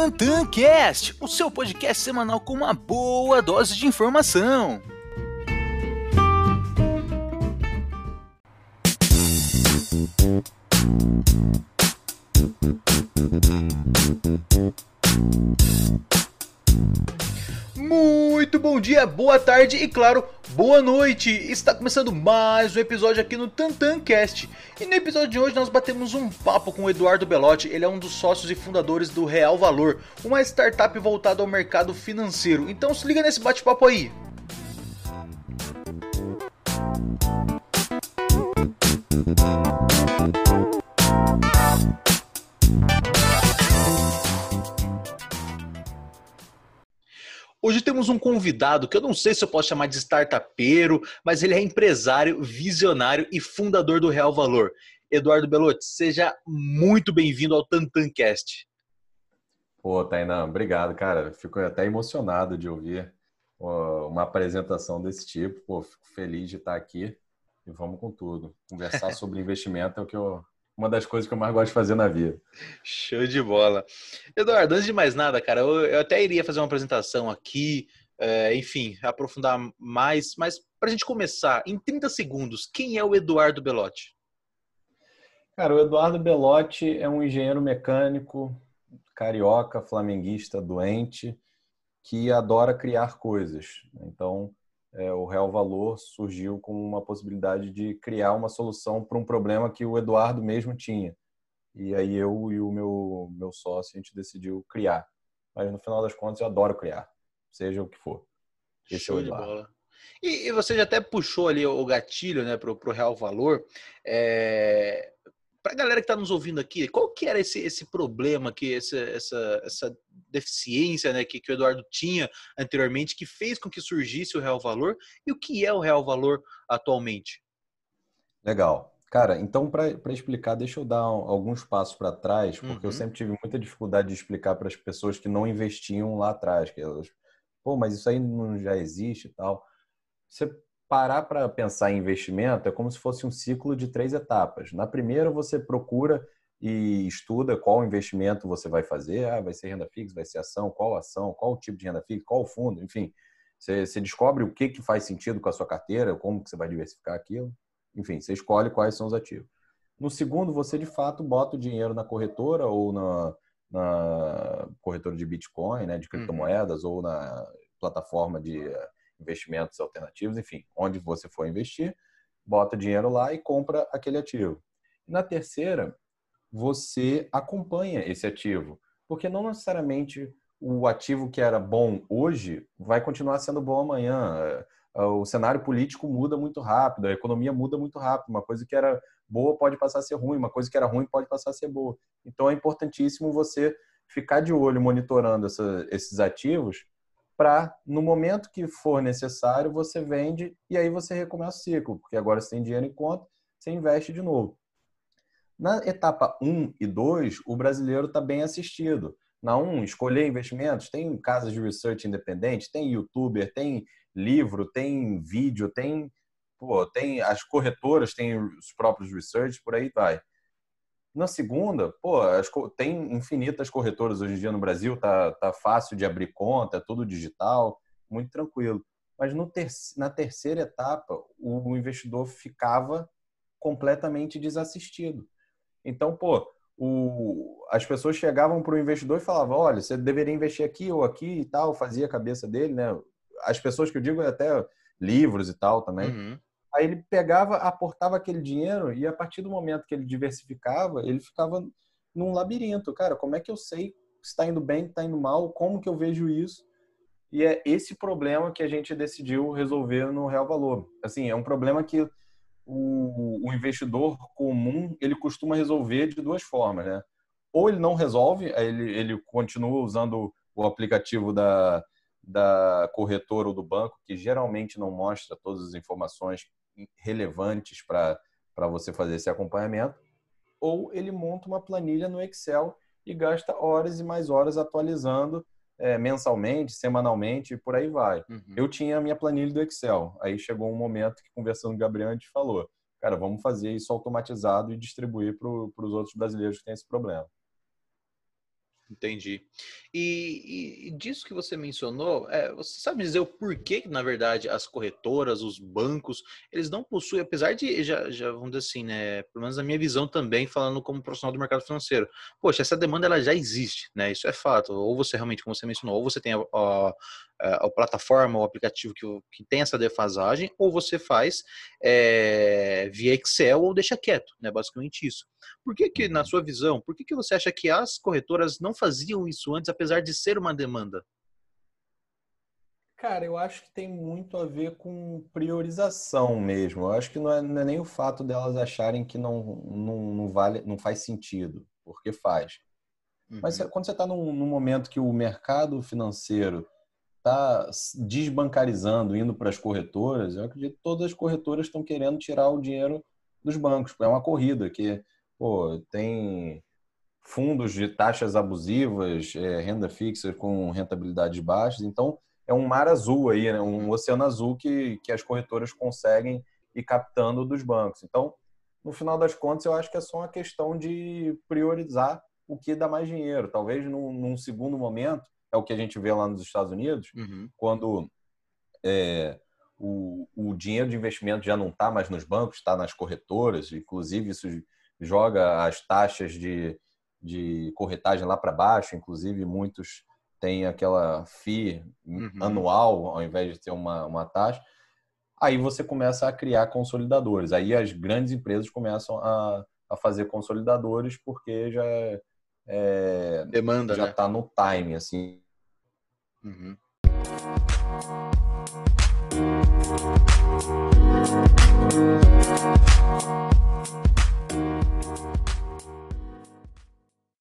TantanCast, o seu podcast semanal com uma boa dose de informação. Muito bom dia, boa tarde e, claro, boa noite! Está começando mais um episódio aqui no TantanCast. E no episódio de hoje nós batemos um papo com o Eduardo Belotti, ele é um dos sócios e fundadores do Real Valor, uma startup voltada ao mercado financeiro. Então se liga nesse bate-papo aí! Hoje temos um convidado que eu não sei se eu posso chamar de startupeiro, mas ele é empresário, visionário e fundador do Real Valor. Eduardo Belotti, seja muito bem-vindo ao Tantancast. Pô, Tainan, obrigado, cara. Fico até emocionado de ouvir uma apresentação desse tipo. Pô, fico feliz de estar aqui e vamos com tudo. Conversar sobre investimento é o que eu, uma das coisas que eu mais gosto de fazer na vida. Show de bola. Eduardo, antes de mais nada, cara, eu, eu até iria fazer uma apresentação aqui, é, enfim, aprofundar mais, mas para a gente começar, em 30 segundos, quem é o Eduardo Belotti? Cara, o Eduardo Belotti é um engenheiro mecânico, carioca, flamenguista, doente, que adora criar coisas. Então, é, o Real Valor surgiu como uma possibilidade de criar uma solução para um problema que o Eduardo mesmo tinha. E aí eu e o meu, meu sócio, a gente decidiu criar. Mas no final das contas eu adoro criar, seja o que for. Esse Show é o Eduardo. de bola. E, e, você já até puxou ali o gatilho né, para o Real Valor. É, para a galera que está nos ouvindo aqui, qual que era esse, esse problema, que essa, essa, essa deficiência né, que, que o Eduardo tinha anteriormente, que fez com que surgisse o Real Valor e o que é o Real Valor atualmente? Legal. Cara, então para explicar, deixa eu dar alguns passos para trás, porque uhum. eu sempre tive muita dificuldade de explicar para as pessoas que não investiam lá atrás, que elas, pô, mas isso aí não já existe e tal. Você parar para pensar em investimento é como se fosse um ciclo de três etapas. Na primeira, você procura e estuda qual investimento você vai fazer. Ah, vai ser renda fixa, vai ser ação, qual ação, qual tipo de renda fixa, qual fundo, enfim. Você, você descobre o que, que faz sentido com a sua carteira, como que você vai diversificar aquilo. Enfim, você escolhe quais são os ativos. No segundo, você de fato bota o dinheiro na corretora ou na, na corretora de Bitcoin, né, de uhum. criptomoedas, uhum. ou na plataforma de investimentos alternativos, enfim, onde você for investir, bota dinheiro lá e compra aquele ativo. Na terceira, você acompanha esse ativo, porque não necessariamente o ativo que era bom hoje vai continuar sendo bom amanhã. O cenário político muda muito rápido, a economia muda muito rápido. Uma coisa que era boa pode passar a ser ruim, uma coisa que era ruim pode passar a ser boa. Então é importantíssimo você ficar de olho monitorando essa, esses ativos para, no momento que for necessário, você vende e aí você recomeça o ciclo, porque agora você tem dinheiro em conta, você investe de novo. Na etapa 1 e 2, o brasileiro está bem assistido. Na 1, escolher investimentos, tem casas de research independente, tem youtuber, tem livro, tem vídeo, tem, pô, tem as corretoras, tem os próprios research, por aí vai. Na segunda, pô, tem infinitas corretoras hoje em dia no Brasil, tá, tá fácil de abrir conta, é tudo digital, muito tranquilo. Mas no ter na terceira etapa, o investidor ficava completamente desassistido. Então, pô, o, as pessoas chegavam para o investidor e falavam: olha, você deveria investir aqui ou aqui e tal, fazia a cabeça dele, né? As pessoas que eu digo, até livros e tal também. Uhum. Aí ele pegava, aportava aquele dinheiro e a partir do momento que ele diversificava, ele ficava num labirinto. Cara, como é que eu sei se está indo bem, está indo mal? Como que eu vejo isso? E é esse problema que a gente decidiu resolver no Real Valor. Assim, é um problema que o, o investidor comum ele costuma resolver de duas formas, né? Ou ele não resolve, ele, ele continua usando o aplicativo da, da corretora ou do banco, que geralmente não mostra todas as informações relevantes para você fazer esse acompanhamento, ou ele monta uma planilha no Excel e gasta horas e mais horas atualizando é, mensalmente, semanalmente e por aí vai. Uhum. Eu tinha a minha planilha do Excel. Aí chegou um momento que, conversando com o Gabriel, a gente falou: cara, vamos fazer isso automatizado e distribuir para os outros brasileiros que têm esse problema. Entendi. E, e, disso que você mencionou, é, você sabe dizer o porquê que, na verdade, as corretoras, os bancos, eles não possuem, apesar de, já, já vamos dizer assim, né, pelo menos a minha visão também, falando como profissional do mercado financeiro, poxa, essa demanda ela já existe, né, isso é fato. Ou você realmente, como você mencionou, ou você tem a, a, a plataforma, o aplicativo que, que tem essa defasagem, ou você faz é, via Excel ou deixa quieto, né, basicamente isso. Por que que, na uhum. sua visão, por que que você acha que as corretoras não faziam isso antes, apesar de ser uma demanda? Cara, eu acho que tem muito a ver com priorização mesmo. Eu acho que não é, não é nem o fato delas acharem que não, não, não, vale, não faz sentido, porque faz. Uhum. Mas quando você está num, num, momento que o mercado financeiro está desbancarizando, indo para as corretoras, eu acredito que todas as corretoras estão querendo tirar o dinheiro dos bancos. É uma corrida que pô, tem fundos de taxas abusivas, é, renda fixa com rentabilidades baixas. Então, é um mar azul aí, né? um oceano azul que, que as corretoras conseguem ir captando dos bancos. Então, no final das contas, eu acho que é só uma questão de priorizar o que dá mais dinheiro. Talvez num, num segundo momento, é o que a gente vê lá nos Estados Unidos, uhum. quando é, o, o dinheiro de investimento já não está mais nos bancos, está nas corretoras, inclusive isso joga as taxas de, de corretagem lá para baixo, inclusive muitos têm aquela FII uhum. anual ao invés de ter uma, uma taxa. Aí você começa a criar consolidadores. Aí as grandes empresas começam a, a fazer consolidadores porque já é, demanda já está né? no time assim. Uhum.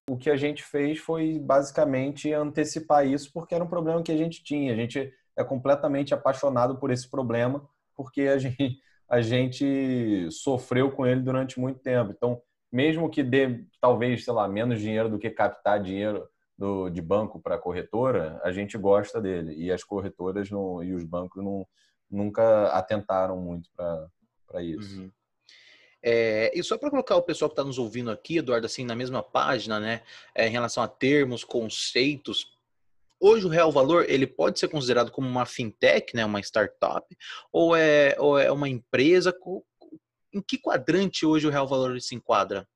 o que a gente fez foi basicamente antecipar isso, porque era um problema que a gente tinha. A gente é completamente apaixonado por esse problema, porque a gente, a gente sofreu com ele durante muito tempo. Então, mesmo que dê talvez, sei lá, menos dinheiro do que captar dinheiro do, de banco para corretora, a gente gosta dele. E as corretoras não, e os bancos não, nunca atentaram muito para isso. Uhum. É, e só para colocar o pessoal que está nos ouvindo aqui, Eduardo, assim, na mesma página, né, é, em relação a termos, conceitos, hoje o Real Valor ele pode ser considerado como uma fintech, né, uma startup, ou é, ou é uma empresa? Em que quadrante hoje o Real Valor se enquadra?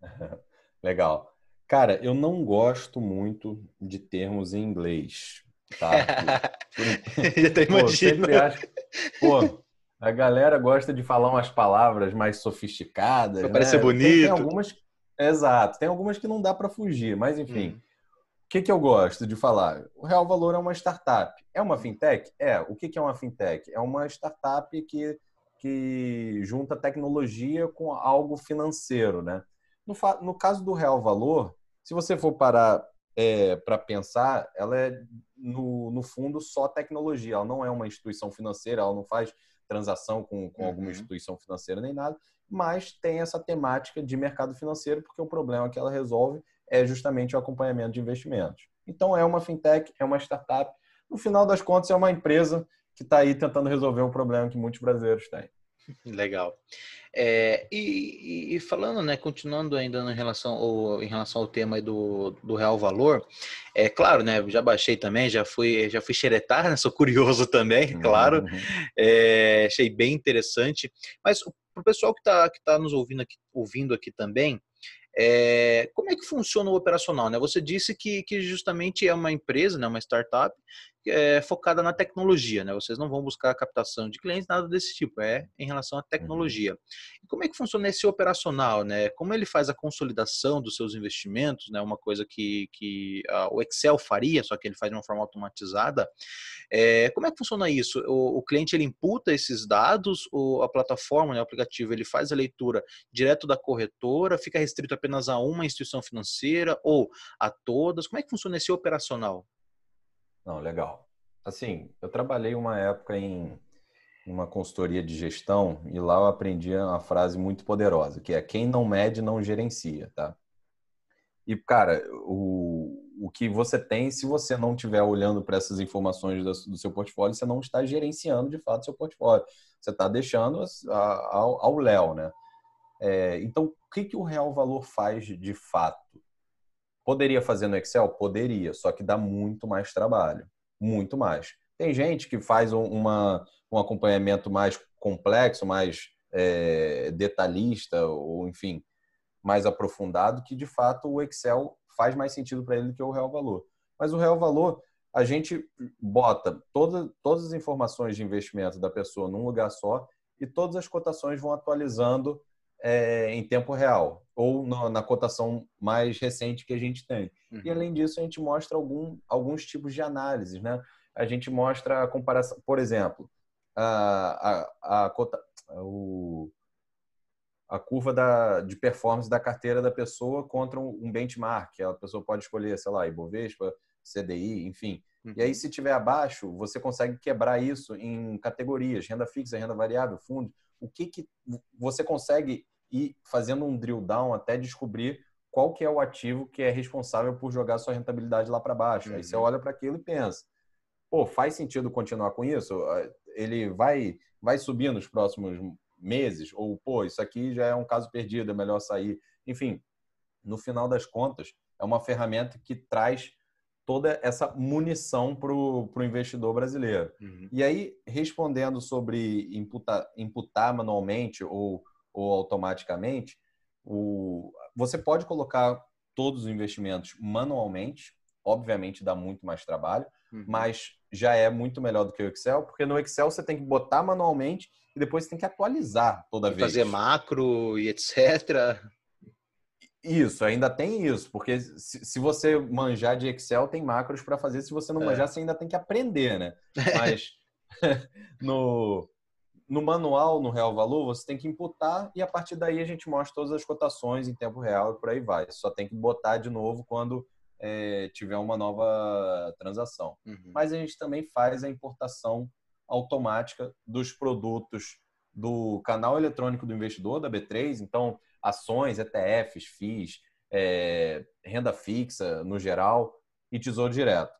Legal. Cara, eu não gosto muito de termos em inglês. Tá? Pô, sempre acho... Pô, a galera gosta de falar umas palavras mais sofisticadas. Pra né? parecer bonito. Tem, tem, algumas. Exato, tem algumas que não dá para fugir, mas enfim. Hum. O que, que eu gosto de falar? O Real Valor é uma startup. É uma fintech? É. O que, que é uma fintech? É uma startup que, que junta tecnologia com algo financeiro, né? No, no caso do Real Valor, se você for parar é, para pensar, ela é, no, no fundo, só tecnologia. Ela não é uma instituição financeira, ela não faz transação com, com alguma uhum. instituição financeira nem nada, mas tem essa temática de mercado financeiro, porque o problema que ela resolve é justamente o acompanhamento de investimentos. Então, é uma fintech, é uma startup. No final das contas, é uma empresa que está aí tentando resolver um problema que muitos brasileiros têm. Legal. É, e, e, falando, né, continuando ainda em relação ao, em relação ao tema do, do real valor, é claro, né, já baixei também, já fui, já fui xeretar, né, sou curioso também, claro, uhum. é, achei bem interessante, mas para o pessoal que está que tá nos ouvindo aqui, ouvindo aqui também, é, como é que funciona o operacional? Né? Você disse que, que justamente é uma empresa, né, uma startup, é, focada na tecnologia, né? Vocês não vão buscar captação de clientes, nada desse tipo, é em relação à tecnologia. Uhum. E como é que funciona esse operacional, né? Como ele faz a consolidação dos seus investimentos, né? Uma coisa que, que uh, o Excel faria, só que ele faz de uma forma automatizada. É, como é que funciona isso? O, o, cliente ele imputa esses dados, ou a plataforma, né, o aplicativo, ele faz a leitura direto da corretora, fica restrito apenas a uma instituição financeira ou a todas? Como é que funciona esse operacional? Não, legal. Assim, eu trabalhei uma época em uma consultoria de gestão e lá eu aprendi uma frase muito poderosa, que é quem não mede não gerencia, tá? E, cara, o, o que você tem, se você não estiver olhando para essas informações do, do, seu portfólio, você não está gerenciando de fato seu portfólio. Você está deixando ao Léo, né? É, então, o que, que o real valor faz de fato? Poderia fazer no Excel? Poderia, só que dá muito mais trabalho. Muito mais. Tem gente que faz uma, um acompanhamento mais complexo, mais é, detalhista, ou enfim, mais aprofundado, que de fato o Excel faz mais sentido para ele do que o real valor. Mas o real valor, a gente bota toda, todas as informações de investimento da pessoa num lugar só e todas as cotações vão atualizando é, em tempo real ou na, na, cotação mais recente que a gente tem. Uhum. E além disso, a gente mostra algum, alguns tipos de análises, né? A gente mostra a comparação, por exemplo, a, a, a, cota, o, a curva da, de performance da carteira da pessoa contra um, benchmark. A pessoa pode escolher, sei lá, Ibovespa, CDI, enfim. Uhum. E aí, uhum. se tiver abaixo, você consegue quebrar isso em categorias, renda fixa, renda variável, fundo. O que, que você consegue ir fazendo um drill down até descobrir qual que é o ativo que é responsável por jogar sua rentabilidade lá para baixo. Uhum. Aí você uhum. olha para aquilo e pensa, pô, faz sentido continuar com isso? Ele vai, vai subir nos próximos meses, ou pô, isso aqui já é um caso perdido, é melhor sair. Enfim, no final das contas, é uma ferramenta que traz toda essa munição para o investidor brasileiro. Uhum. E aí, respondendo sobre imputar, imputar manualmente ou, ou automaticamente, o, você pode colocar todos os investimentos manualmente, obviamente dá muito mais trabalho, uhum. mas já é muito melhor do que o Excel, porque no Excel você tem que botar manualmente e depois você tem que atualizar toda e vez. Fazer macro e etc. Isso, ainda tem isso, porque se, se você manjar de Excel, tem macros para fazer. Se você não é. manjar, você ainda tem que aprender, né? Mas no, no manual, no Real Valor, você tem que imputar e a partir daí a gente mostra todas as cotações em tempo real e por aí vai. Só tem que botar de novo quando é, tiver uma nova transação. Uhum. Mas a gente também faz a importação automática dos produtos do canal eletrônico do investidor, da B3. Então, ações, ETFs, FIIs, é, renda fixa no geral e tesouro direto.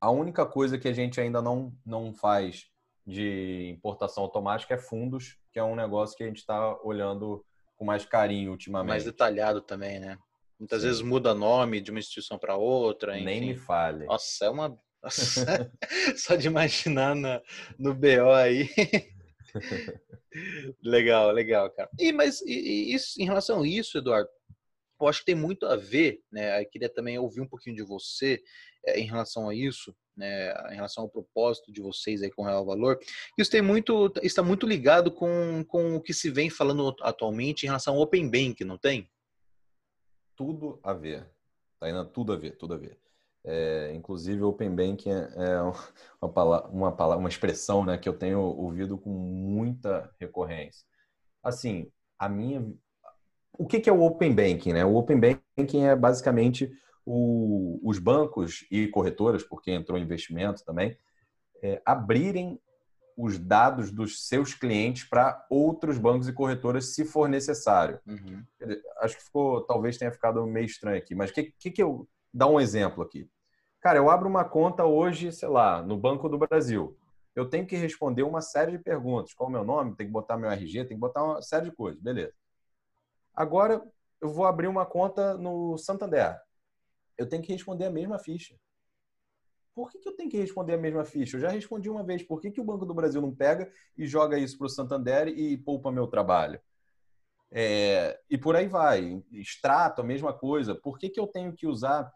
A única coisa que a gente ainda não, não faz de importação automática é fundos, que é um negócio que a gente está olhando com mais carinho ultimamente. Mais detalhado também, né? Muitas Sim. vezes muda nome de uma instituição para outra. Enfim. Nem me fale. Nossa, é uma. Só de imaginar na, no BO aí. legal, legal, cara. E mas e, e isso, em relação a isso, Eduardo, eu acho que tem muito a ver, né? Eu queria também ouvir um pouquinho de você é, em relação a isso, né? Em relação ao propósito de vocês aí com o Real Valor. Isso tem muito, está muito ligado com, com o que se vem falando atualmente em relação ao Open Bank, não tem? Tudo a ver. Indo tudo a ver, tudo a ver. É, inclusive, Open Banking é, é uma, palavra, uma, palavra, uma expressão né, que eu tenho ouvido com muita recorrência. Assim, a minha. O que, que é o Open Banking? Né? O Open Banking é basicamente o, os bancos e corretoras, porque entrou investimento também, é, abrirem os dados dos seus clientes para outros bancos e corretoras, se for necessário. Uhum. Acho que ficou, talvez tenha ficado meio estranho aqui, mas o que, que, que eu dar um exemplo aqui. Cara, eu abro uma conta hoje, sei lá, no Banco do Brasil. Eu tenho que responder uma série de perguntas. Qual é o meu nome? Tem que botar meu RG, tem que botar uma série de coisas. Beleza. Agora, eu vou abrir uma conta no Santander. Eu tenho que responder a mesma ficha. Por que, que eu tenho que responder a mesma ficha? Eu já respondi uma vez. Por que, que o Banco do Brasil não pega e joga isso para o Santander e poupa meu trabalho? É, e por aí vai. Extrato, a mesma coisa. Por que, que eu tenho que usar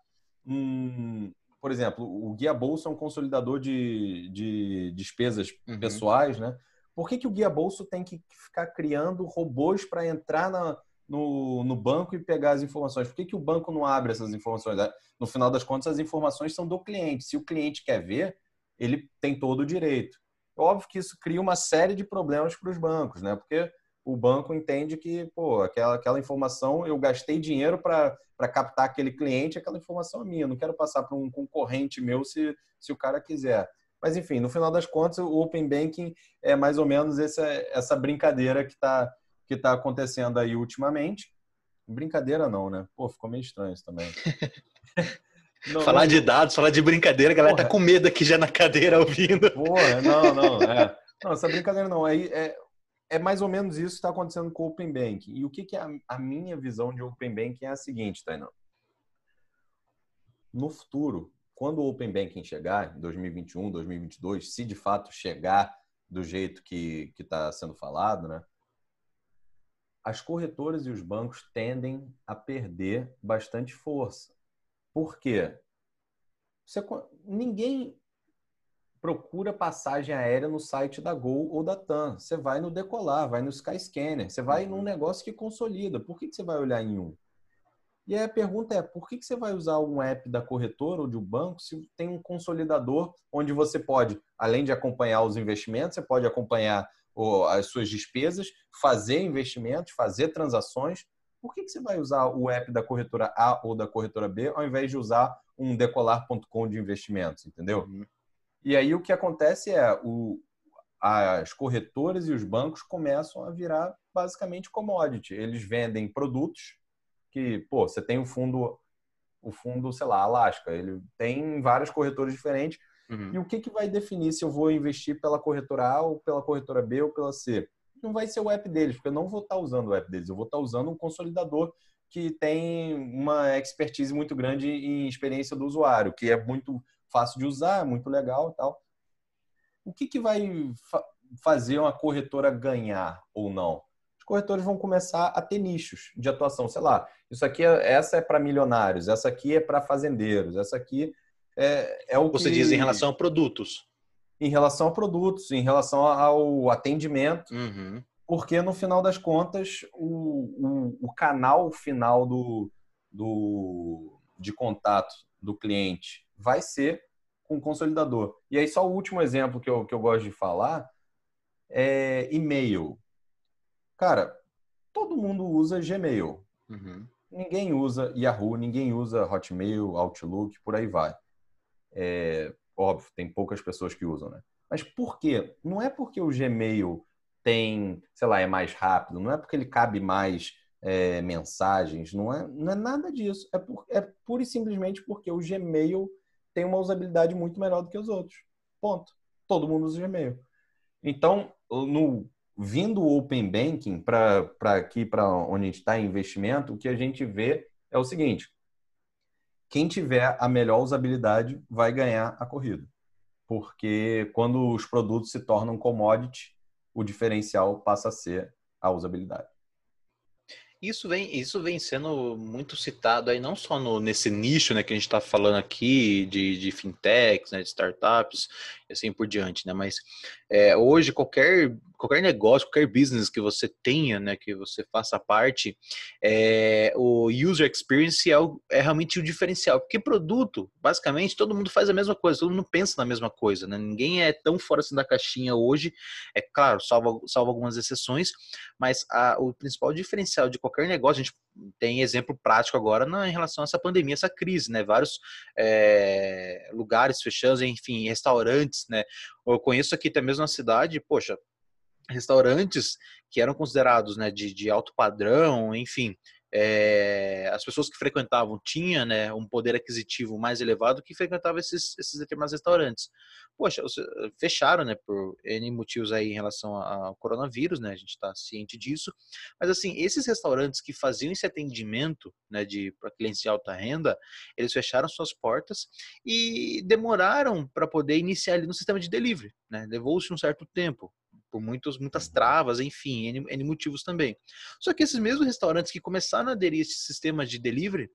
um, por exemplo, o guia bolso é um consolidador de, de despesas uhum. pessoais, né? Por que, que o guia bolso tem que ficar criando robôs para entrar na, no, no banco e pegar as informações? Por que, que o banco não abre essas informações? É, no final das contas, as informações são do cliente. Se o cliente quer ver, ele tem todo o direito. Óbvio que isso cria uma série de problemas para os bancos, né? Porque o banco entende que, pô, aquela, aquela informação, eu gastei dinheiro para captar aquele cliente, aquela informação é minha, não quero passar para um concorrente meu se, se o cara quiser. Mas, enfim, no final das contas, o Open Banking é mais ou menos essa, essa brincadeira que está que tá acontecendo aí ultimamente. Brincadeira não, né? Pô, ficou meio estranho isso também. Não, falar de dados, falar de brincadeira, a galera tá Porra. tá com medo aqui já na cadeira ouvindo. Porra, não, não, é. Não, essa brincadeira não. Aí é, é mais ou menos isso que está acontecendo com o Open Banking. E o que, que é a, a, minha visão de Open Banking é a seguinte, Tainan. no futuro, quando o Open Banking chegar, em 2021, 2022, se de fato chegar do jeito que está sendo falado, né? As corretoras e os bancos tendem a perder bastante força. Por quê? Você, ninguém procura passagem aérea no site da Gol ou da TAM. Você vai no Decolar, vai no Skyscanner, você vai num uhum. negócio que consolida. Por que, que você vai olhar em um? E aí a pergunta é, por que, que você vai usar um app da corretora ou de um banco se tem um consolidador onde você pode, além de acompanhar os investimentos, você pode acompanhar as suas despesas, fazer investimentos, fazer transações. Por que, que você vai usar o app da corretora A ou da corretora B ao invés de usar um decolar.com de investimentos, entendeu? Uhum. E aí o que acontece é o, as corretoras e os bancos começam a virar basicamente commodity. Eles vendem produtos que, pô, você tem o fundo, o fundo, sei lá, Alaska, ele tem várias corretoras diferentes. Uhum. E o que, que vai definir se eu vou investir pela corretora A ou pela corretora B ou pela C? Não vai ser o app deles, porque eu não vou estar usando o app deles, eu vou estar usando um consolidador que tem uma expertise muito grande em experiência do usuário, que é muito fácil de usar, muito legal e tal. O que, que vai fa fazer uma corretora ganhar ou não? Os corretores vão começar a ter nichos de atuação. Sei lá, isso aqui, é, essa é para milionários, essa aqui é para fazendeiros, essa aqui é, é o Você que... diz em relação a produtos. Em relação a produtos, em relação ao atendimento. Uhum. Porque, no final das contas, o, o, o canal final do, do, de contato do cliente vai ser com o consolidador. E aí, só o último exemplo que eu, que eu gosto de falar é e-mail. Cara, todo mundo usa Gmail. Uhum. Ninguém usa Yahoo, ninguém usa Hotmail, Outlook, por aí vai. É, óbvio, tem poucas pessoas que usam, né? Mas por quê? Não é porque o Gmail tem, sei lá, é mais rápido, não é porque ele cabe mais é, mensagens, não é, não é nada disso. É, por, é pura e simplesmente porque o Gmail tem uma usabilidade muito melhor do que os outros. Ponto. Todo mundo usa Gmail. Então, no vindo o Open Banking para aqui, para onde a gente está em investimento, o que a gente vê é o seguinte: quem tiver a melhor usabilidade vai ganhar a corrida. Porque quando os produtos se tornam commodity, o diferencial passa a ser a usabilidade. Isso vem, isso vem sendo muito citado aí, não só no, nesse nicho né, que a gente está falando aqui de, de fintechs, né, de startups e assim por diante, né? Mas é, hoje qualquer qualquer negócio, qualquer business que você tenha, né, que você faça parte, é, o user experience é, o, é, realmente o diferencial. Porque produto, basicamente, todo mundo faz a mesma coisa, todo mundo pensa na mesma coisa, né? Ninguém é tão fora assim da caixinha hoje. É claro, salvo, salvo algumas exceções, mas a, o principal diferencial de qualquer negócio, a gente tem exemplo prático agora na, em relação a essa pandemia, essa crise, né? Vários é, lugares fechando, enfim, restaurantes, né? Eu conheço aqui até mesmo na cidade, poxa, restaurantes que eram considerados né, de, de alto padrão, enfim, é, as pessoas que frequentavam tinham né, um poder aquisitivo mais elevado que frequentavam esses, esses determinados restaurantes. Poxa, fecharam, né, por N motivos aí em relação ao coronavírus, né, a gente está ciente disso, mas assim, esses restaurantes que faziam esse atendimento, né, de para clientes de alta renda, eles fecharam suas portas e demoraram para poder iniciar ali no sistema de delivery, né, levou-se um certo tempo, por muitos, muitas travas, enfim, N, N motivos também. Só que esses mesmos restaurantes que começaram a aderir a esse sistema de delivery,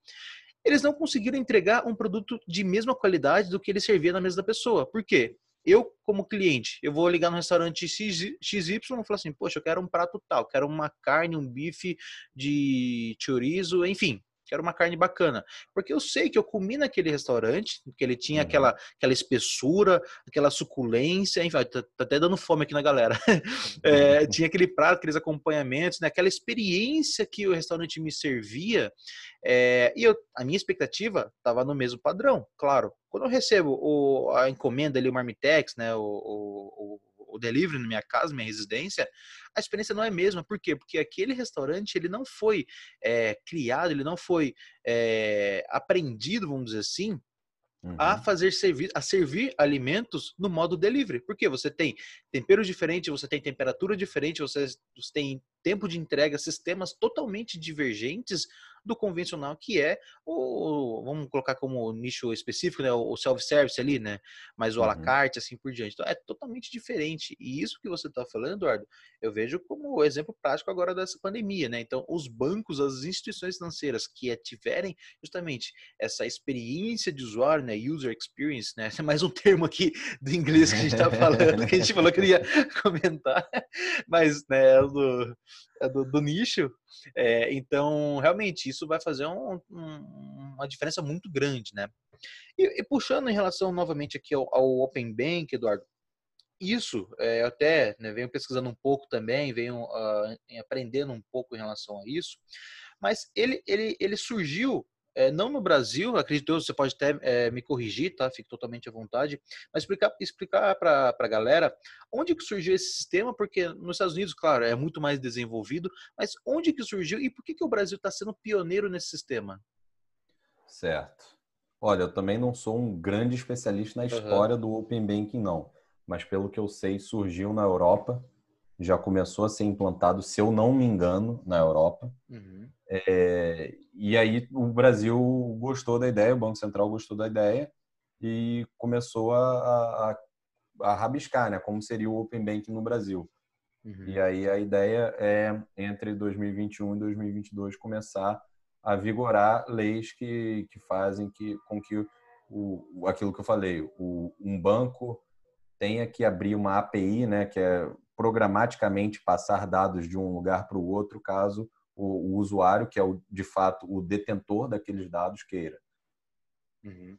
eles não conseguiram entregar um produto de mesma qualidade do que ele servia na mesa da pessoa. Por quê? Eu, como cliente, eu vou ligar no restaurante XY e falar assim, poxa, eu quero um prato tal, quero uma carne, um bife de chorizo, enfim, quero uma carne bacana. Porque eu sei que eu comi naquele restaurante, que ele tinha uhum. aquela, aquela espessura, aquela suculência, enfim, tá, tá até dando fome aqui na galera. É, tinha aquele prato, aqueles acompanhamentos, né, aquela experiência que o restaurante me servia. É, e eu, a minha expectativa estava no mesmo padrão, claro. Quando eu recebo o, a encomenda ali, o Marmitex, né, o, o, o delivery na minha casa, minha residência, a experiência não é a mesma. Por quê? Porque aquele restaurante ele não foi é, criado, ele não foi é, aprendido, vamos dizer assim, Uhum. a fazer servir, a servir alimentos no modo delivery. Porque você tem temperos diferentes, você tem temperatura diferente, você, você tem tempo de entrega, sistemas totalmente divergentes do convencional, que é o, vamos colocar como nicho específico, né, o self-service ali, né, mas o uhum. à la uhum. carte, assim por diante. Então, é totalmente diferente. E isso que você está falando, Eduardo, eu vejo como exemplo prático agora dessa pandemia, né? Então, os bancos, as instituições financeiras que tiverem justamente essa experiência de usuário, né, user experience, né, é mais um termo aqui do inglês que a gente está falando, que a gente falou que ia comentar, mas, né, do, é do, do nicho. É, então, realmente, isso vai fazer um, um, uma diferença muito grande, né? E, e, puxando em relação novamente aqui ao, ao Open Bank, Eduardo, isso, é, até né, venho pesquisando um pouco também, venho uh, aprendendo um pouco em relação a isso, mas ele, ele, ele surgiu é, não no Brasil, acredito você pode até é, me corrigir, tá? Fique totalmente à vontade, mas explicar, explicar para a galera onde que surgiu esse sistema, porque nos Estados Unidos, claro, é muito mais desenvolvido, mas onde que surgiu e por que, que o Brasil está sendo pioneiro nesse sistema? Certo. Olha, eu também não sou um grande especialista na história uhum. do Open Banking, não. Mas pelo que eu sei, surgiu na Europa, já começou a ser implantado, se eu não me engano, na Europa. Uhum. É, e aí o Brasil gostou da ideia, o Banco Central gostou da ideia e começou a, a, a rabiscar, né? Como seria o Open Banking no Brasil. Uhum. E aí a ideia é, entre 2021 e 2022, começar a vigorar leis que, que fazem que, com que o, aquilo que eu falei, o, um banco tenha que abrir uma API, né, que é programaticamente passar dados de um lugar para o outro, caso o, o, usuário, que é o, de fato o detentor daqueles dados, queira. Uhum.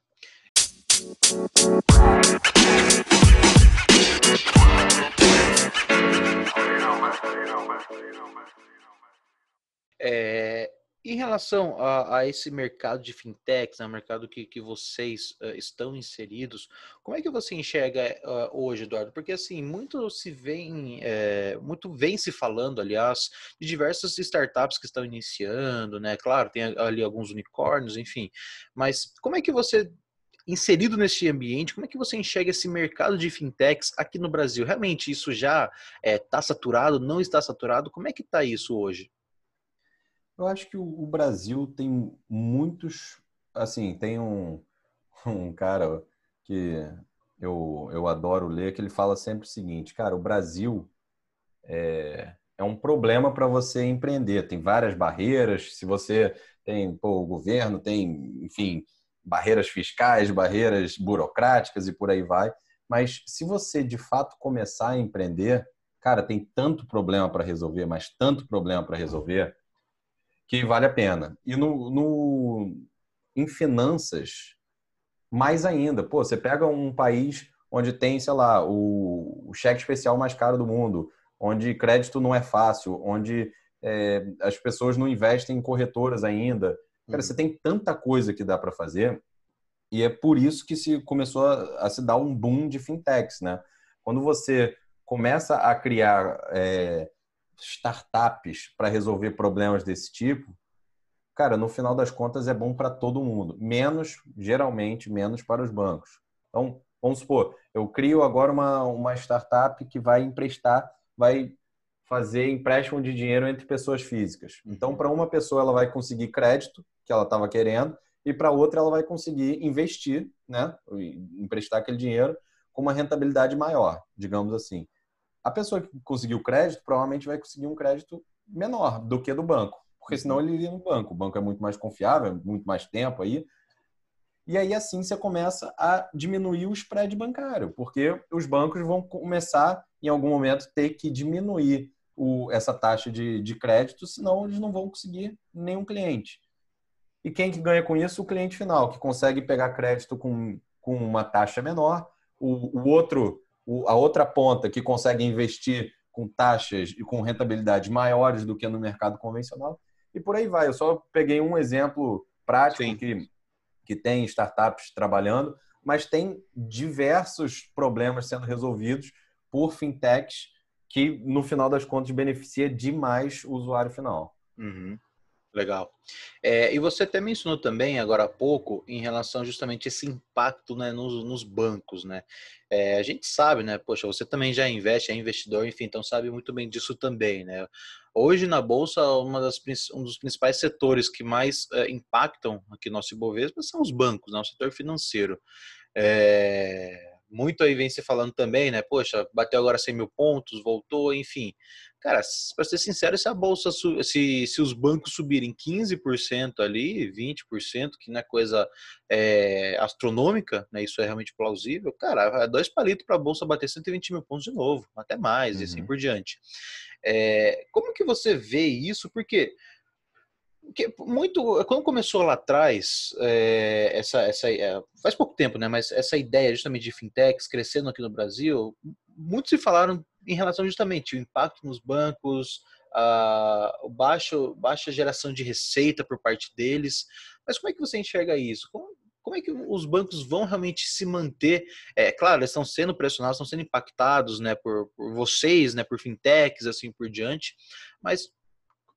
É, em relação a, a, esse mercado de fintechs, né, mercado que, que vocês uh, estão inseridos, como é que você enxerga uh, hoje, Eduardo? Porque assim, muito se vem, é, muito vem se falando, aliás, de diversas startups que estão iniciando, né? Claro, tem ali alguns unicórnios, enfim. Mas como é que você inserido nesse ambiente, como é que você enxerga esse mercado de fintechs aqui no Brasil? Realmente isso já está é, saturado? Não está saturado? Como é que está isso hoje? Eu acho que o Brasil tem muitos. Assim, tem um, um cara que eu, eu adoro ler, que ele fala sempre o seguinte: cara, o Brasil é, é um problema para você empreender. Tem várias barreiras. Se você tem pô, o governo, tem, enfim, barreiras fiscais, barreiras burocráticas e por aí vai. Mas se você de fato começar a empreender, cara, tem tanto problema para resolver, mas tanto problema para resolver que vale a pena. E no, no, em finanças, mais ainda. Pô, você pega um país onde tem, sei lá, o, o cheque especial mais caro do mundo, onde crédito não é fácil, onde é, as pessoas não investem em corretoras ainda. Cara, hum. você tem tanta coisa que dá para fazer e é por isso que se começou a, a, se dar um boom de fintechs, né? Quando você começa a criar é, startups para resolver problemas desse tipo, cara, no final das contas é bom para todo mundo, menos, geralmente, menos para os bancos. Então, vamos supor, eu crio agora uma, uma startup que vai emprestar, vai fazer empréstimo de dinheiro entre pessoas físicas. Então, para uma pessoa, ela vai conseguir crédito, que ela estava querendo, e para outra, ela vai conseguir investir, né, emprestar aquele dinheiro com uma rentabilidade maior, digamos assim a pessoa que conseguiu crédito provavelmente vai conseguir um crédito menor do que do banco, porque senão uhum. ele iria no banco. O banco é muito mais confiável, muito mais tempo aí. E aí assim você começa a diminuir o spread bancário, porque os bancos vão começar em algum momento ter que diminuir o, essa taxa de, de crédito, senão eles não vão conseguir nenhum cliente. E quem que ganha com isso? O cliente final, que consegue pegar crédito com, com uma taxa menor. O, o outro a outra ponta que consegue investir com taxas e com rentabilidades maiores do que no mercado convencional. E por aí vai. Eu só peguei um exemplo prático que, que tem startups trabalhando, mas tem diversos problemas sendo resolvidos por fintechs que, no final das contas, beneficia demais o usuário final. Uhum. Legal. É, e você até mencionou também agora há pouco em relação justamente a esse impacto né, nos, nos bancos, né? É, a gente sabe, né? Poxa, você também já investe, é investidor, enfim, então sabe muito bem disso também, né? Hoje na bolsa, uma das, um dos principais setores que mais é, impactam aqui no nosso Ibovespa são os bancos, né? O setor financeiro. É, muito aí vem se falando também, né? Poxa, bateu agora 100 mil pontos, voltou, enfim. Cara, para ser sincero, se a bolsa, se, se os bancos subirem 15% ali, 20%, que não é coisa é, astronômica, né? Isso é realmente plausível, cara, é dois palitos para a bolsa bater 120 mil pontos de novo, até mais, uhum. e assim uhum. por diante. É, como que você vê isso? Porque que muito quando começou lá atrás é, essa essa é, faz pouco tempo né mas essa ideia justamente de fintechs crescendo aqui no Brasil muitos se falaram em relação justamente o impacto nos bancos a baixo baixa geração de receita por parte deles mas como é que você enxerga isso como, como é que os bancos vão realmente se manter? É claro, eles estão sendo pressionados, estão sendo impactados, né, por, por vocês, né, por fintechs, assim por diante. Mas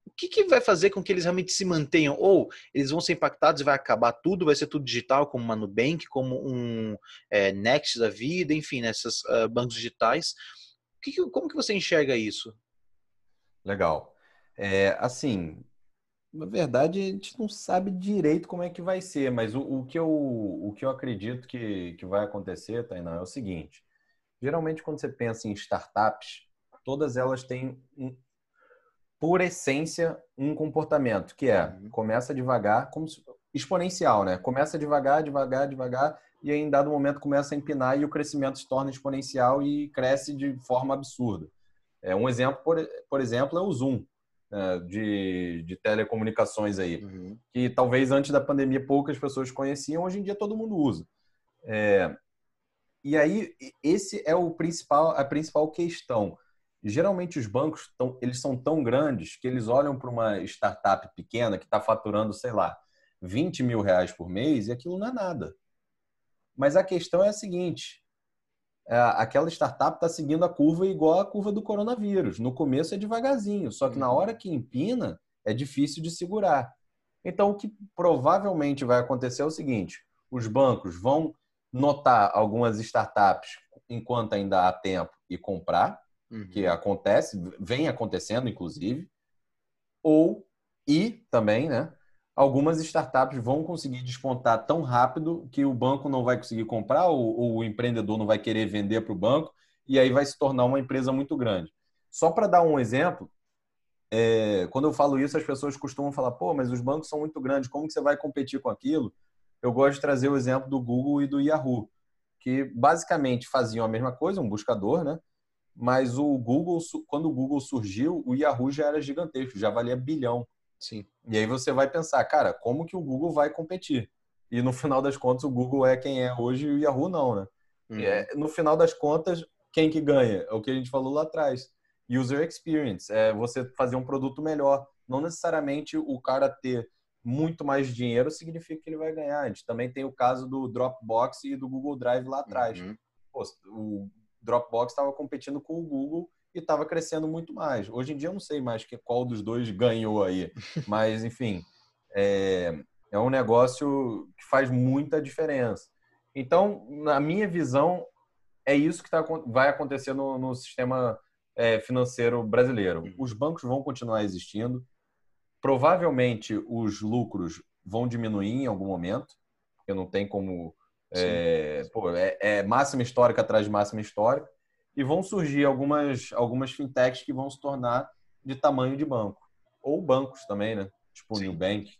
o que, que, vai fazer com que eles realmente se mantenham? Ou eles vão ser impactados e vai acabar tudo, vai ser tudo digital, como uma Nubank, como um é, Next da vida, enfim, nesses uh, bancos digitais. Que, como que você enxerga isso? Legal. É, assim, na verdade, a gente não sabe direito como é que vai ser, mas o, o que, eu, o que eu acredito que, que vai acontecer, Tainá, é o seguinte. Geralmente, quando você pensa em startups, todas elas têm um, por essência, um comportamento, que é uhum. começa devagar, como se, exponencial, né? Começa devagar, devagar, devagar, e aí, em dado momento começa a empinar e o crescimento se torna exponencial e cresce de forma absurda. É, um exemplo, por, por exemplo, é o Zoom, né, de, de telecomunicações aí, uhum. que talvez antes da pandemia poucas pessoas conheciam, hoje em dia todo mundo usa. É, e aí, esse é o principal, a principal questão geralmente os bancos tão, eles são tão grandes que eles olham para uma startup pequena que está faturando, sei lá, 20 mil reais por mês e aquilo não é nada. Mas a questão é a seguinte: é, aquela startup está seguindo a curva igual a curva do coronavírus. No começo é devagarzinho, só que na uhum. hora que empina é difícil de segurar. Então, o que provavelmente vai acontecer é o seguinte: os bancos vão notar algumas startups enquanto ainda há tempo e comprar, uhum. que acontece, vem acontecendo, inclusive, ou e também, né? Algumas startups vão conseguir despontar tão rápido que o banco não vai conseguir comprar ou, ou o empreendedor não vai querer vender para o banco e aí vai se tornar uma empresa muito grande. Só para dar um exemplo, é, quando eu falo isso, as pessoas costumam falar: pô, mas os bancos são muito grandes, como que você vai competir com aquilo? Eu gosto de trazer o exemplo do Google e do Yahoo, que basicamente faziam a mesma coisa, um buscador, né? Mas o Google, quando o Google surgiu, o Yahoo já era gigantesco, já valia bilhão. Sim. E aí você vai pensar, cara, como que o Google vai competir? E no final das contas, o Google é quem é hoje e o Yahoo não, né? Uhum. É, no final das contas, quem que ganha? É o que a gente falou lá atrás. User experience, é você fazer um produto melhor. Não necessariamente o cara ter muito mais dinheiro significa que ele vai ganhar. A gente também tem o caso do Dropbox e do Google Drive lá atrás. Uhum. Pô, o Dropbox estava competindo com o Google e estava crescendo muito mais. Hoje em dia eu não sei mais que, qual dos dois ganhou aí, mas enfim, é, é um negócio que faz muita diferença. Então, na minha visão, é isso que tá, vai acontecer no, no sistema é, financeiro brasileiro. Uhum. Os bancos vão continuar existindo, provavelmente os lucros vão diminuir em algum momento, porque não tem como é, pô, é, é, máxima histórica atrás de máxima histórica. E vão surgir algumas, algumas fintechs que vão se tornar de tamanho de banco. Ou bancos também, né? Tipo o Nubank.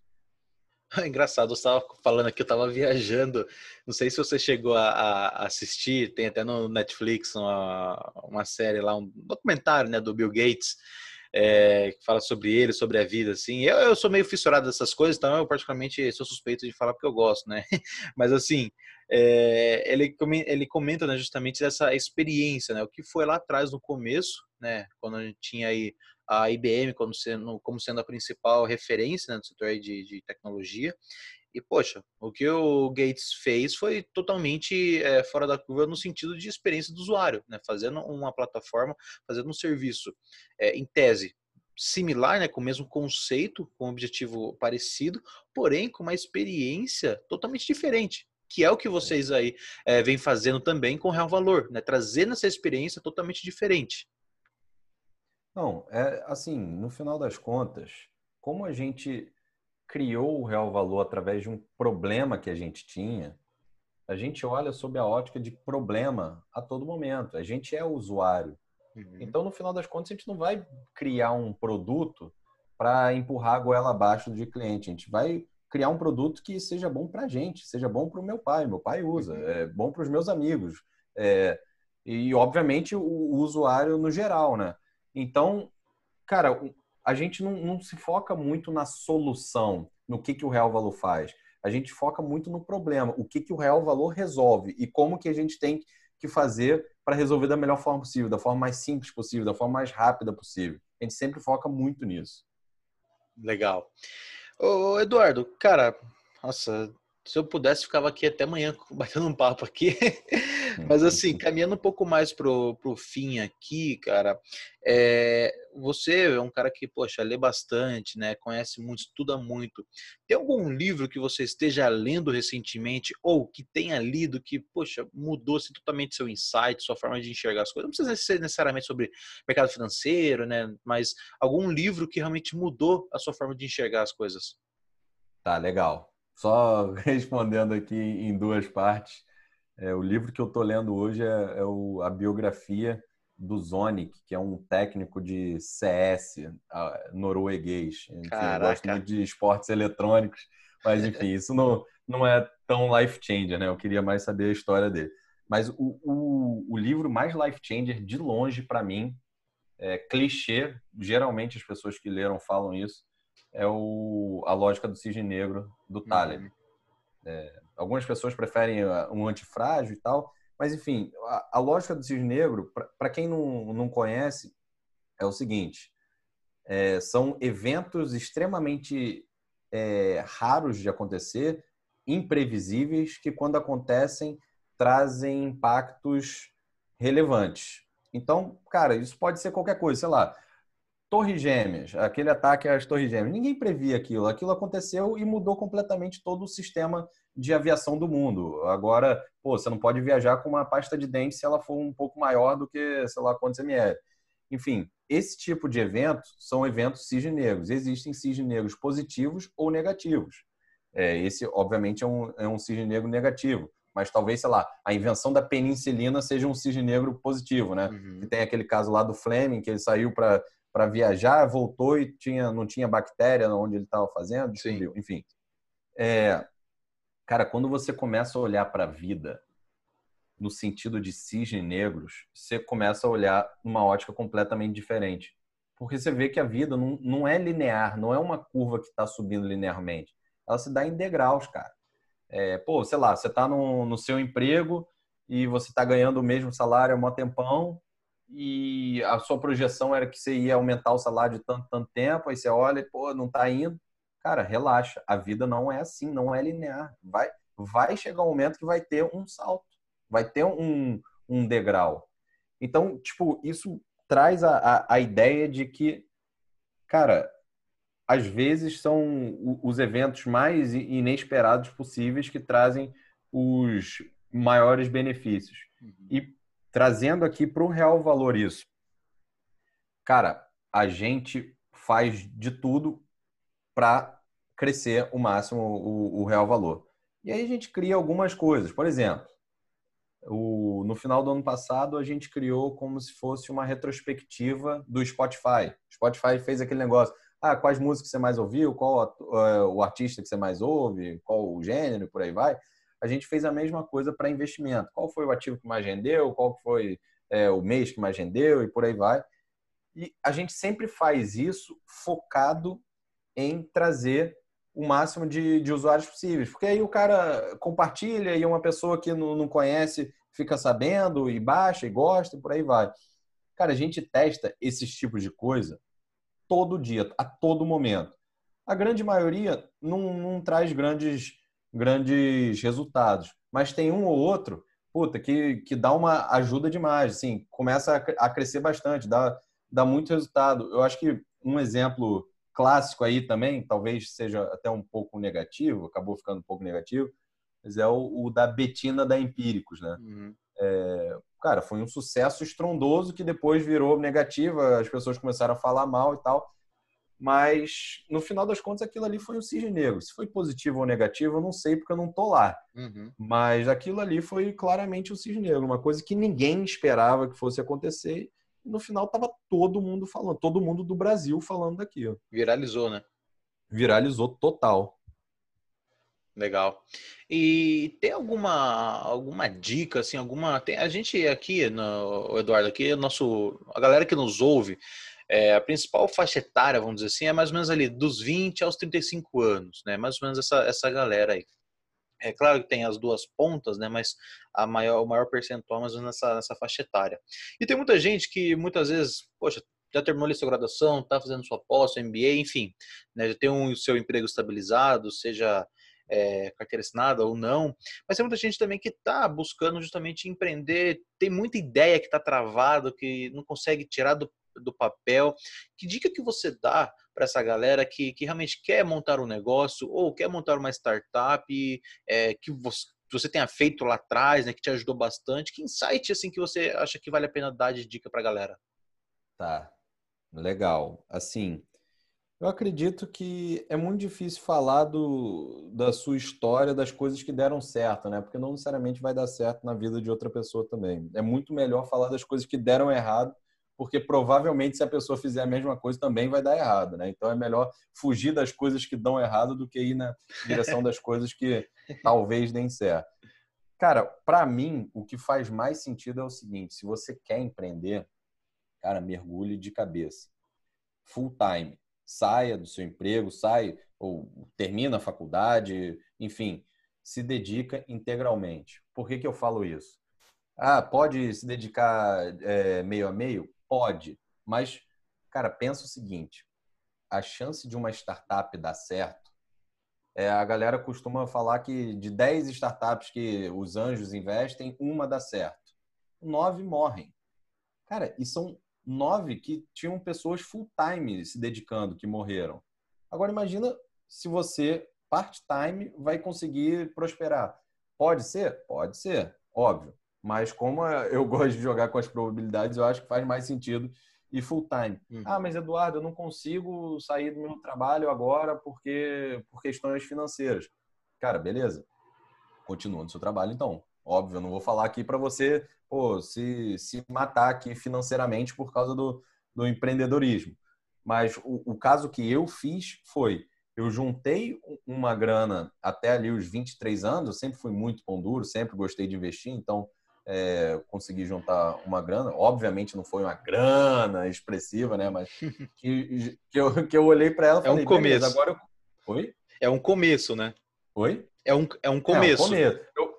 Engraçado, eu estava falando aqui, eu estava viajando. Não sei se você chegou a, a, assistir, tem até no Netflix uma, uma série lá, um documentário né, do Bill Gates é, que fala sobre ele, sobre a vida, assim. Eu, eu sou meio fissurado dessas coisas, então eu particularmente sou suspeito de falar porque eu gosto, né? Mas assim, é, ele, ele comenta né, justamente dessa experiência, né? O que foi lá atrás no começo, né? Quando a gente tinha aí a IBM como sendo, como sendo a principal referência né, no setor de, de tecnologia e, poxa, o que o Gates fez foi totalmente é, fora da curva no sentido de experiência do usuário, né? fazendo uma plataforma, fazendo um serviço, é, em tese, similar, né, com o mesmo conceito, com um objetivo parecido, porém com uma experiência totalmente diferente, que é o que vocês aí é, vêm fazendo também com Real Valor, né, trazendo essa experiência totalmente diferente. Não, é assim, no final das contas, como a gente criou o Real Valor através de um problema que a gente tinha, a gente olha sob a ótica de problema a todo momento. A gente é usuário. Uhum. Então, no final das contas, a gente não vai criar um produto para empurrar a goela abaixo de cliente. A gente vai criar um produto que seja bom para a gente, seja bom para o meu pai. Meu pai usa, uhum. é bom para os meus amigos. É, e, obviamente, o, o, usuário no geral, né? Então, cara, a gente não, não se foca muito na solução, no que, que o Real Valor faz. A gente foca muito no problema, o que, que o Real Valor resolve e como que a gente tem que fazer para resolver da melhor forma possível, da forma mais simples possível, da forma mais rápida possível. A gente sempre foca muito nisso. Legal. Ô, Eduardo, cara, nossa, se eu pudesse, ficava aqui até amanhã batendo um papo aqui. Mas assim, caminhando um pouco mais pro, pro fim aqui, cara, é, você é um cara que, poxa, lê bastante, né? Conhece muito, estuda muito. Tem algum livro que você esteja lendo recentemente ou que tenha lido que, poxa, mudou -se totalmente seu insight, sua forma de enxergar as coisas? Não precisa ser necessariamente sobre mercado financeiro, né? Mas algum livro que realmente mudou a sua forma de enxergar as coisas. Tá, legal. Só respondendo aqui em duas partes. É, o livro que eu estou lendo hoje é, é o, a biografia do Zonic, que é um técnico de CS norueguês. Enfim, gosto muito de esportes eletrônicos, mas enfim, isso não, não é tão life changer, né? Eu queria mais saber a história dele. Mas o, o, o livro mais life changer, de longe, para mim, é clichê, geralmente as pessoas que leram falam isso, é o, a lógica do cisne negro do Taleb. Uhum. É, algumas pessoas preferem uh, um antifrágil e tal, mas enfim, a, a lógica do cisne negro, para quem não, não conhece, é o seguinte: é, são eventos extremamente é, raros de acontecer, imprevisíveis, que quando acontecem trazem impactos relevantes. Então, cara, isso pode ser qualquer coisa, sei lá, Torres Gêmeas, aquele ataque às Torres Gêmeas. Ninguém previa aquilo. Aquilo aconteceu e mudou completamente todo o sistema de aviação do mundo. Agora, pô, você não pode viajar com uma pasta de dente se ela for um pouco maior do que, sei lá, quantos ml. Enfim, esse tipo de eventos são eventos cisne-negros. Existem cisne-negros positivos ou negativos. É, esse, obviamente, é um, é um cisne negro negativo. Mas talvez, sei lá, a invenção da penicilina seja um cisne negro positivo, né? Uhum. Tem aquele caso lá do Fleming, que ele saiu para para viajar, voltou e tinha, não tinha bactéria onde ele estava fazendo, descobriu. Sim. Enfim. É, cara, quando você começa a olhar para a vida no sentido de cisne negros, você começa a olhar numa ótica completamente diferente. Porque você vê que a vida não, não é linear, não é uma curva que está subindo linearmente. Ela se dá em degraus, cara. É, pô, sei lá, você está no, no seu emprego e você está ganhando o mesmo salário há um tempão, e a sua projeção era que você ia aumentar o salário de tanto, tanto tempo, aí você olha e, pô, não tá indo. Cara, relaxa, a vida não é assim, não é linear. Vai, vai chegar um momento que vai ter um salto, vai ter um, um degrau. Então, tipo, isso traz a, a, a ideia de que, cara, às vezes são os eventos mais inesperados possíveis que trazem os maiores benefícios. Uhum. E Trazendo aqui para o real valor isso. Cara, a gente faz de tudo para crescer o máximo o, o, real valor. E aí a gente cria algumas coisas. Por exemplo, o, no final do ano passado a gente criou como se fosse uma retrospectiva do Spotify. O Spotify fez aquele negócio. Ah, quais músicas você mais ouviu? Qual o artista que você mais ouve? Qual o gênero? Por aí vai a gente fez a mesma coisa para investimento. Qual foi o ativo que mais rendeu, qual foi é, o mês que mais rendeu e por aí vai. E a gente sempre faz isso focado em trazer o máximo de, de usuários possíveis. Porque aí o cara compartilha e uma pessoa que não, não conhece fica sabendo e baixa e gosta e por aí vai. Cara, a gente testa esses tipos de coisa todo dia, a todo momento. A grande maioria não, não traz grandes grandes resultados. Mas tem um ou outro, puta, que, que dá uma ajuda demais, assim, começa a, a crescer bastante, dá, dá muito resultado. Eu acho que um exemplo clássico aí também, talvez seja até um pouco negativo, acabou ficando um pouco negativo, mas é o, o da Betina da Empíricos, né? Uhum. É, cara, foi um sucesso estrondoso que depois virou negativa, as pessoas começaram a falar mal e tal. Mas no final das contas, aquilo ali foi um cisne negro. Se foi positivo ou negativo, eu não sei porque eu não tô lá. Uhum. Mas aquilo ali foi claramente um cisne negro, uma coisa que ninguém esperava que fosse acontecer. No final tava todo mundo falando, todo mundo do Brasil falando daquilo. Viralizou, né? Viralizou total. Legal. E tem alguma alguma dica assim, alguma tem a gente aqui no Eduardo aqui, nosso a galera que nos ouve, é, a principal faixa etária, vamos dizer assim, é mais ou menos ali dos 20 aos 35 anos, né? Mais ou menos essa essa galera aí. É claro que tem as duas pontas, né? Mas a maior, o maior percentual menos nessa, nessa faixa etária. E tem muita gente que muitas vezes, poxa, já terminou ali sua graduação, está fazendo sua pós, MBA, enfim, né? Já tem um o seu emprego estabilizado, seja é, carteira assinada ou não, mas tem muita gente também que está buscando justamente empreender, tem muita ideia que está travado, que não consegue tirar do, do papel. Que dica que você dá para essa galera que, que realmente quer montar um negócio ou quer montar uma startup é, que você, você tenha feito lá atrás, né, que te ajudou bastante? Que insight assim que você acha que vale a pena dar de dica para a galera? Tá, legal. Assim, eu acredito que é muito difícil falar do, da sua história, das coisas que deram certo, né? Porque não necessariamente vai dar certo na vida de outra pessoa também. É muito melhor falar das coisas que deram errado, porque provavelmente se a pessoa fizer a mesma coisa também vai dar errado, né? Então é melhor fugir das coisas que dão errado do que ir na direção das coisas que talvez deem certo. Cara, para mim, o que faz mais sentido é o seguinte: se você quer empreender, cara, mergulhe de cabeça. Full time saia do seu emprego, sai ou termina a faculdade, enfim, se dedica integralmente. Por que, que eu falo isso? Ah, pode se dedicar é, meio a meio? Pode, mas, cara, pensa o seguinte: a chance de uma startup dar certo, é, a galera costuma falar que de 10 startups que os anjos investem, uma dá certo. Nove morrem. Cara, e são nove que tinham pessoas full time se dedicando, que morreram. Agora imagina se você part-time vai conseguir prosperar. Pode ser? Pode ser, óbvio. Mas como eu gosto de jogar com as probabilidades, eu acho que faz mais sentido e full time. Uhum. Ah, mas Eduardo, eu não consigo sair do meu trabalho agora porque por questões financeiras. Cara, beleza. Continua no seu trabalho então. Óbvio, eu não vou falar aqui para você pô, se, se matar aqui financeiramente por causa do, do empreendedorismo. Mas o, o caso que eu fiz foi, eu juntei uma grana até ali os 23 anos, eu sempre fui muito pão duro, sempre gostei de investir, então é, consegui juntar uma grana. Obviamente não foi uma grana expressiva, né? Mas que, que, eu, que eu olhei para ela e falei, é um começo. agora eu... Oi? É um começo, né? Oi? É um, é um começo. É um começo. Eu,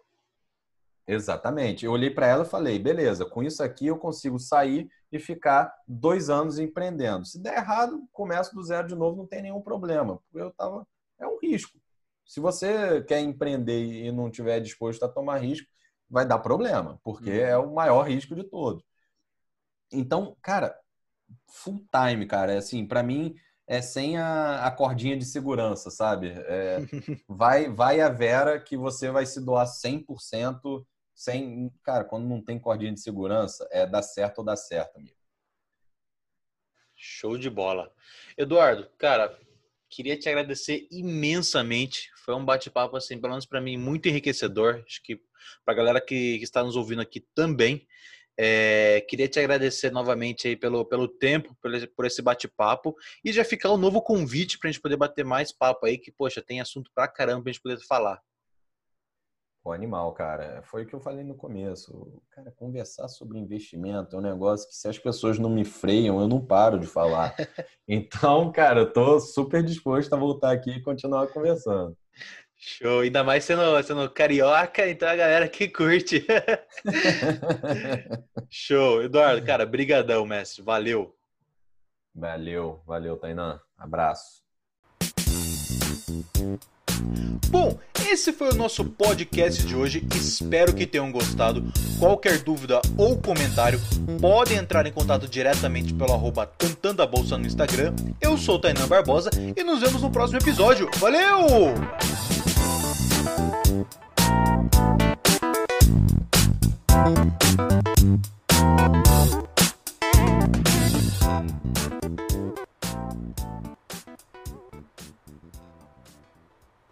Exatamente. Eu olhei para ela e falei, beleza, com isso aqui eu consigo sair e ficar dois anos empreendendo. Se der errado, começo do zero de novo, não tem nenhum problema. Porque eu tava. É um risco. Se você quer empreender e não tiver disposto a tomar risco, vai dar problema, porque uhum. é o maior risco de todos. Então, cara, full time, cara, é assim, para mim é sem a, a, cordinha de segurança, sabe? É, vai, vai a Vera que você vai se doar 100% sem, cara, quando não tem cordinha de segurança, é dar certo ou dar certo, amigo. Show de bola. Eduardo, cara, queria te agradecer imensamente. Foi um bate-papo, assim, pelo menos para mim, muito enriquecedor. Acho que para a galera que, que, está nos ouvindo aqui também. É, queria te agradecer novamente aí pelo, pelo tempo, por, esse bate-papo. E já ficar um novo convite para a gente poder bater mais papo aí, que, poxa, tem assunto pra caramba para a gente poder falar. O animal, cara. Foi o que eu falei no começo. Cara, conversar sobre investimento é um negócio que se as pessoas não me freiam, eu não paro de falar. Então, cara, eu tô super disposto a voltar aqui e continuar conversando. Show, ainda mais sendo, sendo carioca, então a galera que curte. Show. Eduardo, cara, brigadão, mestre. Valeu. Valeu, valeu, Tainan. Abraço. Bom, esse foi o nosso podcast de hoje. Espero que tenham gostado. Qualquer dúvida ou comentário, podem entrar em contato diretamente pelo arroba a Bolsa no Instagram. Eu sou o Tainan Barbosa e nos vemos no próximo episódio. Valeu! Thank you.